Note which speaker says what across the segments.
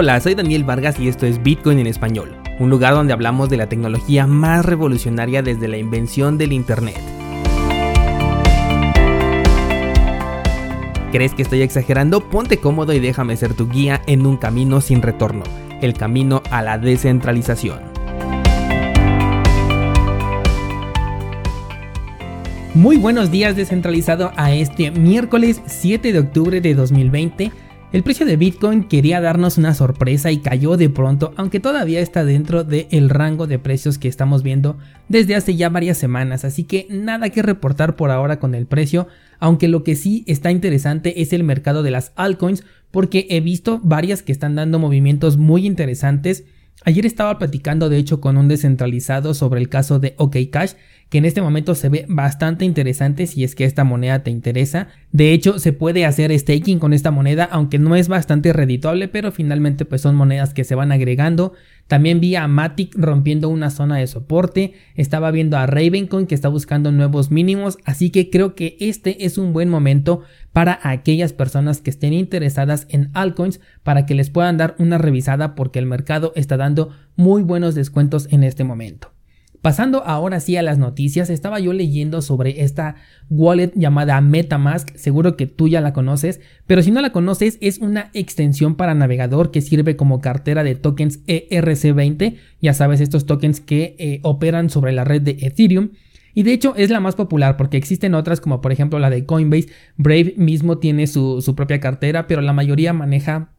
Speaker 1: Hola, soy Daniel Vargas y esto es Bitcoin en español, un lugar donde hablamos de la tecnología más revolucionaria desde la invención del Internet. ¿Crees que estoy exagerando? Ponte cómodo y déjame ser tu guía en un camino sin retorno, el camino a la descentralización. Muy buenos días descentralizado a este miércoles 7 de octubre de 2020 el precio de Bitcoin quería darnos una sorpresa y cayó de pronto, aunque todavía está dentro del rango de precios que estamos viendo desde hace ya varias semanas, así que nada que reportar por ahora con el precio, aunque lo que sí está interesante es el mercado de las altcoins, porque he visto varias que están dando movimientos muy interesantes. Ayer estaba platicando de hecho con un descentralizado sobre el caso de OKCash que en este momento se ve bastante interesante si es que esta moneda te interesa. De hecho, se puede hacer staking con esta moneda, aunque no es bastante redituable, pero finalmente pues son monedas que se van agregando. También vi a Matic rompiendo una zona de soporte, estaba viendo a Ravencoin que está buscando nuevos mínimos, así que creo que este es un buen momento para aquellas personas que estén interesadas en altcoins para que les puedan dar una revisada porque el mercado está dando muy buenos descuentos en este momento. Pasando ahora sí a las noticias, estaba yo leyendo sobre esta wallet llamada MetaMask, seguro que tú ya la conoces, pero si no la conoces es una extensión para navegador que sirve como cartera de tokens ERC20, ya sabes estos tokens que eh, operan sobre la red de Ethereum. Y de hecho es la más popular porque existen otras como por ejemplo la de Coinbase, Brave mismo tiene su, su propia cartera, pero la mayoría maneja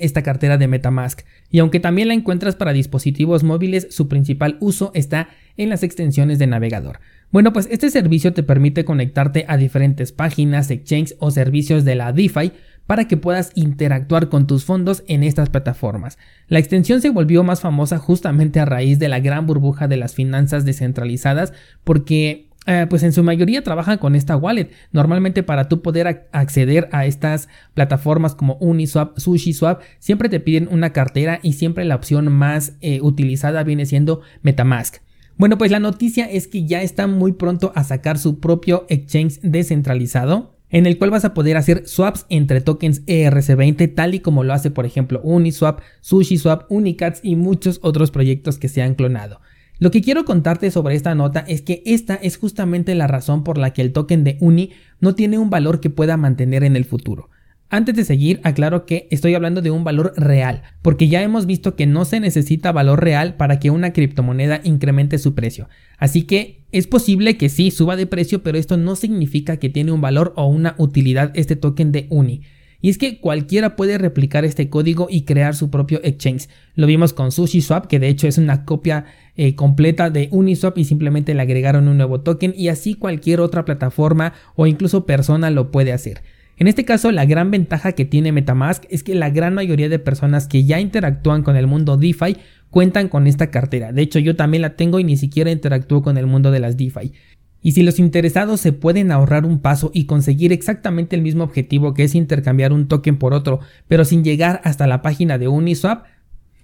Speaker 1: esta cartera de Metamask. Y aunque también la encuentras para dispositivos móviles, su principal uso está en las extensiones de navegador. Bueno, pues este servicio te permite conectarte a diferentes páginas, exchanges o servicios de la DeFi para que puedas interactuar con tus fondos en estas plataformas. La extensión se volvió más famosa justamente a raíz de la gran burbuja de las finanzas descentralizadas porque eh, pues en su mayoría trabajan con esta wallet. Normalmente para tú poder acceder a estas plataformas como Uniswap, SushiSwap, siempre te piden una cartera y siempre la opción más eh, utilizada viene siendo Metamask. Bueno, pues la noticia es que ya está muy pronto a sacar su propio exchange descentralizado en el cual vas a poder hacer swaps entre tokens ERC20 tal y como lo hace por ejemplo Uniswap, SushiSwap, Unicats y muchos otros proyectos que se han clonado. Lo que quiero contarte sobre esta nota es que esta es justamente la razón por la que el token de Uni no tiene un valor que pueda mantener en el futuro. Antes de seguir, aclaro que estoy hablando de un valor real, porque ya hemos visto que no se necesita valor real para que una criptomoneda incremente su precio. Así que es posible que sí suba de precio, pero esto no significa que tiene un valor o una utilidad este token de Uni. Y es que cualquiera puede replicar este código y crear su propio exchange. Lo vimos con SushiSwap, que de hecho es una copia eh, completa de Uniswap y simplemente le agregaron un nuevo token y así cualquier otra plataforma o incluso persona lo puede hacer. En este caso, la gran ventaja que tiene Metamask es que la gran mayoría de personas que ya interactúan con el mundo DeFi cuentan con esta cartera. De hecho, yo también la tengo y ni siquiera interactúo con el mundo de las DeFi. Y si los interesados se pueden ahorrar un paso y conseguir exactamente el mismo objetivo que es intercambiar un token por otro, pero sin llegar hasta la página de Uniswap,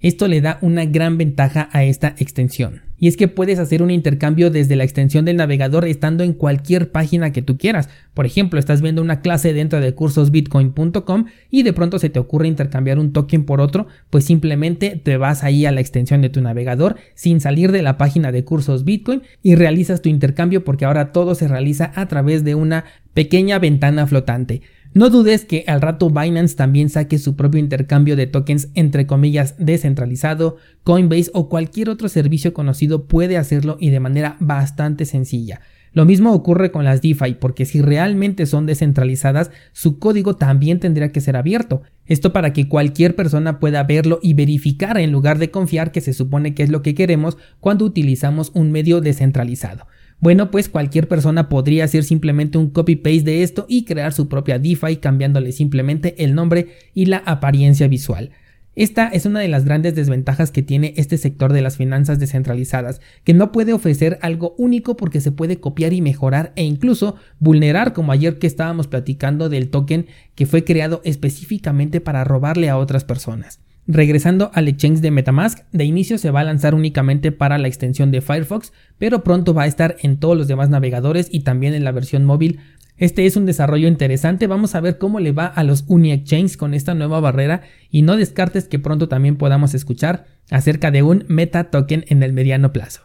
Speaker 1: esto le da una gran ventaja a esta extensión y es que puedes hacer un intercambio desde la extensión del navegador estando en cualquier página que tú quieras. Por ejemplo, estás viendo una clase dentro de cursosbitcoin.com y de pronto se te ocurre intercambiar un token por otro, pues simplemente te vas ahí a la extensión de tu navegador sin salir de la página de cursos Bitcoin y realizas tu intercambio porque ahora todo se realiza a través de una pequeña ventana flotante. No dudes que al rato Binance también saque su propio intercambio de tokens entre comillas descentralizado, Coinbase o cualquier otro servicio conocido puede hacerlo y de manera bastante sencilla. Lo mismo ocurre con las DeFi, porque si realmente son descentralizadas, su código también tendría que ser abierto. Esto para que cualquier persona pueda verlo y verificar en lugar de confiar que se supone que es lo que queremos cuando utilizamos un medio descentralizado. Bueno, pues cualquier persona podría hacer simplemente un copy-paste de esto y crear su propia DeFi cambiándole simplemente el nombre y la apariencia visual. Esta es una de las grandes desventajas que tiene este sector de las finanzas descentralizadas, que no puede ofrecer algo único porque se puede copiar y mejorar e incluso vulnerar como ayer que estábamos platicando del token que fue creado específicamente para robarle a otras personas. Regresando al exchange de Metamask, de inicio se va a lanzar únicamente para la extensión de Firefox, pero pronto va a estar en todos los demás navegadores y también en la versión móvil. Este es un desarrollo interesante, vamos a ver cómo le va a los Uni Exchange con esta nueva barrera y no descartes que pronto también podamos escuchar acerca de un meta token en el mediano plazo.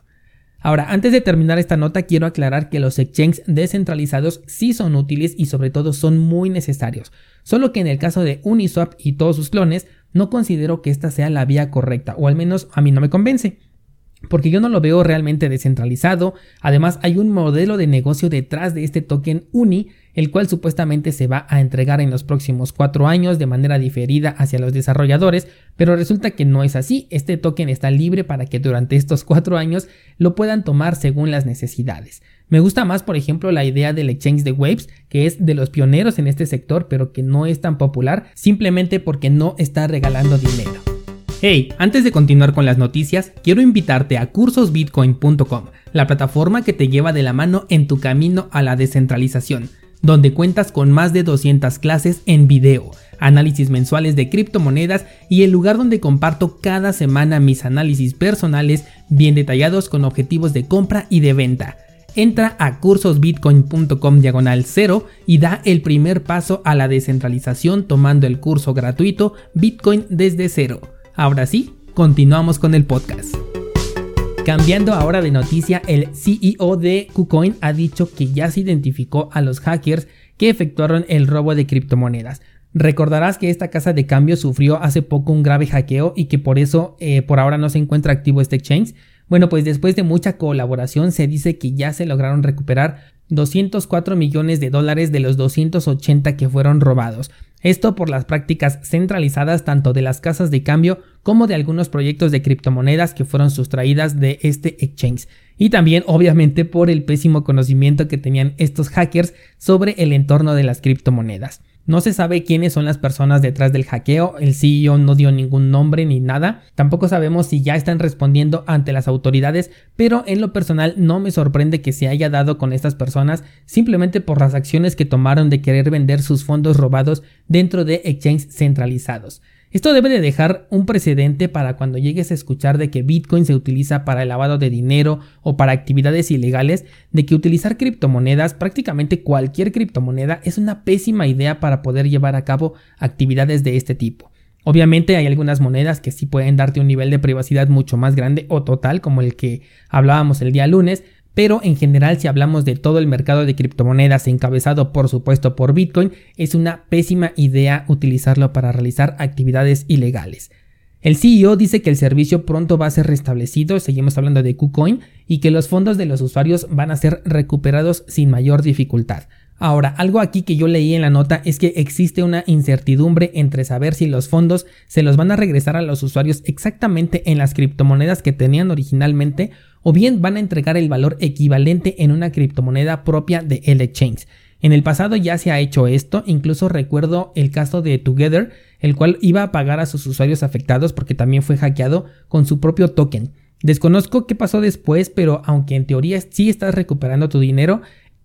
Speaker 1: Ahora, antes de terminar esta nota, quiero aclarar que los exchanges descentralizados sí son útiles y sobre todo son muy necesarios, solo que en el caso de Uniswap y todos sus clones, no considero que esta sea la vía correcta, o al menos a mí no me convence porque yo no lo veo realmente descentralizado. Además, hay un modelo de negocio detrás de este token UNI, el cual supuestamente se va a entregar en los próximos cuatro años de manera diferida hacia los desarrolladores, pero resulta que no es así. Este token está libre para que durante estos cuatro años lo puedan tomar según las necesidades. Me gusta más, por ejemplo, la idea del exchange de Waves, que es de los pioneros en este sector, pero que no es tan popular simplemente porque no está regalando dinero. Hey, antes de continuar con las noticias, quiero invitarte a cursosbitcoin.com, la plataforma que te lleva de la mano en tu camino a la descentralización, donde cuentas con más de 200 clases en video, análisis mensuales de criptomonedas y el lugar donde comparto cada semana mis análisis personales bien detallados con objetivos de compra y de venta. Entra a cursosbitcoin.com diagonal 0 y da el primer paso a la descentralización tomando el curso gratuito Bitcoin desde cero. Ahora sí, continuamos con el podcast. Cambiando ahora de noticia, el CEO de KuCoin ha dicho que ya se identificó a los hackers que efectuaron el robo de criptomonedas. Recordarás que esta casa de cambio sufrió hace poco un grave hackeo y que por eso eh, por ahora no se encuentra activo este exchange. Bueno, pues después de mucha colaboración se dice que ya se lograron recuperar 204 millones de dólares de los 280 que fueron robados. Esto por las prácticas centralizadas tanto de las casas de cambio como de algunos proyectos de criptomonedas que fueron sustraídas de este exchange. Y también obviamente por el pésimo conocimiento que tenían estos hackers sobre el entorno de las criptomonedas. No se sabe quiénes son las personas detrás del hackeo, el CEO no dio ningún nombre ni nada, tampoco sabemos si ya están respondiendo ante las autoridades, pero en lo personal no me sorprende que se haya dado con estas personas simplemente por las acciones que tomaron de querer vender sus fondos robados dentro de exchanges centralizados. Esto debe de dejar un precedente para cuando llegues a escuchar de que Bitcoin se utiliza para el lavado de dinero o para actividades ilegales, de que utilizar criptomonedas, prácticamente cualquier criptomoneda, es una pésima idea para poder llevar a cabo actividades de este tipo. Obviamente hay algunas monedas que sí pueden darte un nivel de privacidad mucho más grande o total, como el que hablábamos el día lunes, pero en general si hablamos de todo el mercado de criptomonedas encabezado por supuesto por Bitcoin, es una pésima idea utilizarlo para realizar actividades ilegales. El CEO dice que el servicio pronto va a ser restablecido, seguimos hablando de KuCoin, y que los fondos de los usuarios van a ser recuperados sin mayor dificultad. Ahora, algo aquí que yo leí en la nota es que existe una incertidumbre entre saber si los fondos se los van a regresar a los usuarios exactamente en las criptomonedas que tenían originalmente o bien van a entregar el valor equivalente en una criptomoneda propia de el exchange. En el pasado ya se ha hecho esto, incluso recuerdo el caso de Together, el cual iba a pagar a sus usuarios afectados porque también fue hackeado con su propio token. Desconozco qué pasó después, pero aunque en teoría sí estás recuperando tu dinero,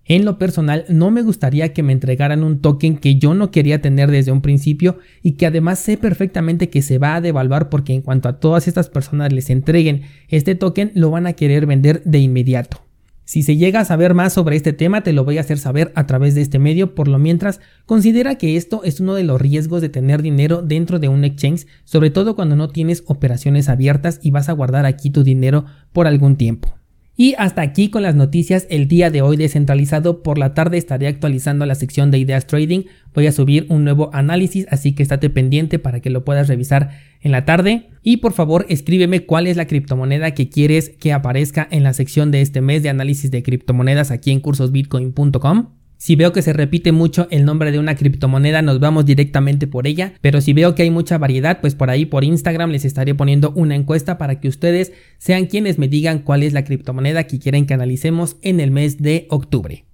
Speaker 1: en lo personal, no me gustaría que me entregaran un token que yo no quería tener desde un principio y que además sé perfectamente que se va a devaluar porque en cuanto a todas estas personas les entreguen este token, lo van a querer vender de inmediato. Si se llega a saber más sobre este tema, te lo voy a hacer saber a través de este medio. Por lo mientras, considera que esto es uno de los riesgos de tener dinero dentro de un exchange, sobre todo cuando no tienes operaciones abiertas y vas a guardar aquí tu dinero por algún tiempo. Y hasta aquí con las noticias el día de hoy descentralizado. Por la tarde estaré actualizando la sección de ideas trading. Voy a subir un nuevo análisis, así que estate pendiente para que lo puedas revisar en la tarde. Y por favor escríbeme cuál es la criptomoneda que quieres que aparezca en la sección de este mes de análisis de criptomonedas aquí en cursosbitcoin.com. Si veo que se repite mucho el nombre de una criptomoneda, nos vamos directamente por ella. Pero si veo que hay mucha variedad, pues por ahí por Instagram les estaré poniendo una encuesta para que ustedes sean quienes me digan cuál es la criptomoneda que quieren que analicemos en el mes de octubre.